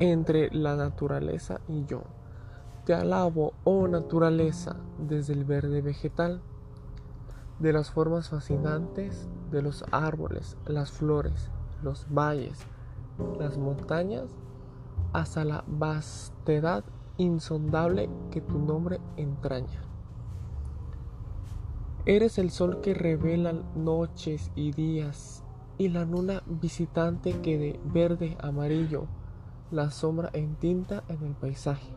entre la naturaleza y yo. Te alabo, oh naturaleza, desde el verde vegetal, de las formas fascinantes de los árboles, las flores, los valles, las montañas, hasta la vastedad insondable que tu nombre entraña. Eres el sol que revela noches y días, y la luna visitante que de verde amarillo la sombra en tinta en el paisaje.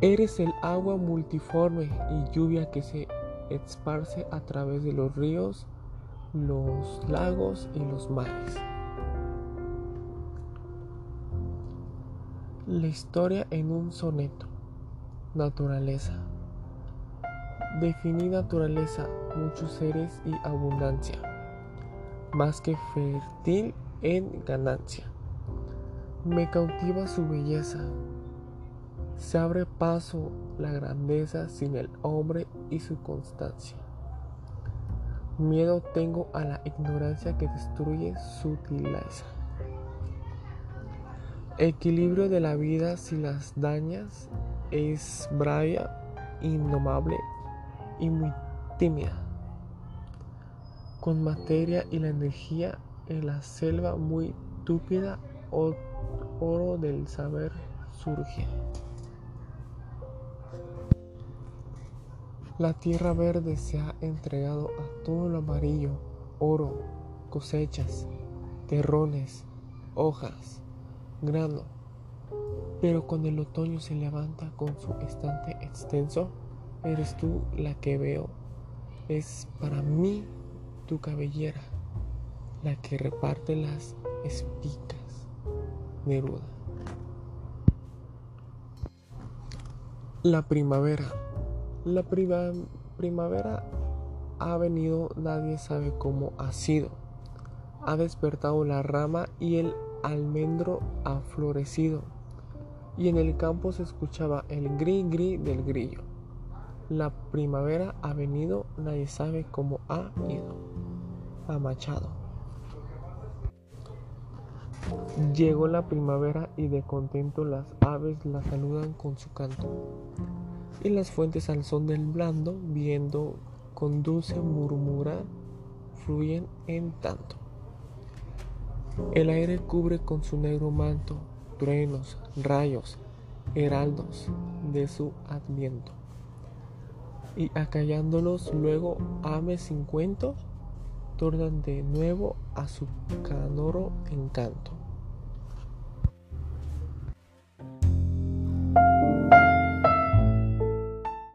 Eres el agua multiforme y lluvia que se esparce a través de los ríos, los lagos y los mares. La historia en un soneto. Naturaleza. Definí naturaleza, muchos seres y abundancia, más que fértil en ganancia. Me cautiva su belleza. Se abre paso la grandeza sin el hombre y su constancia. Miedo tengo a la ignorancia que destruye sutileza. Equilibrio de la vida si las dañas es braya, indomable y muy tímida. Con materia y la energía en la selva muy túpida, oro del saber surge. La tierra verde se ha entregado a todo lo amarillo, oro, cosechas, terrones, hojas grano. Pero cuando el otoño se levanta con su estante extenso, eres tú la que veo. Es para mí tu cabellera, la que reparte las espicas. Neruda. La primavera. La primavera ha venido, nadie sabe cómo ha sido. Ha despertado la rama y el almendro ha florecido, y en el campo se escuchaba el gri gri del grillo. La primavera ha venido, nadie sabe cómo ha ido. A Machado. Llegó la primavera y de contento las aves la saludan con su canto. Y las fuentes al son del blando, viendo con dulce murmurar, fluyen en tanto. El aire cubre con su negro manto truenos, rayos, heraldos de su adviento. Y acallándolos luego ames sin cuento, tornan de nuevo a su canoro encanto.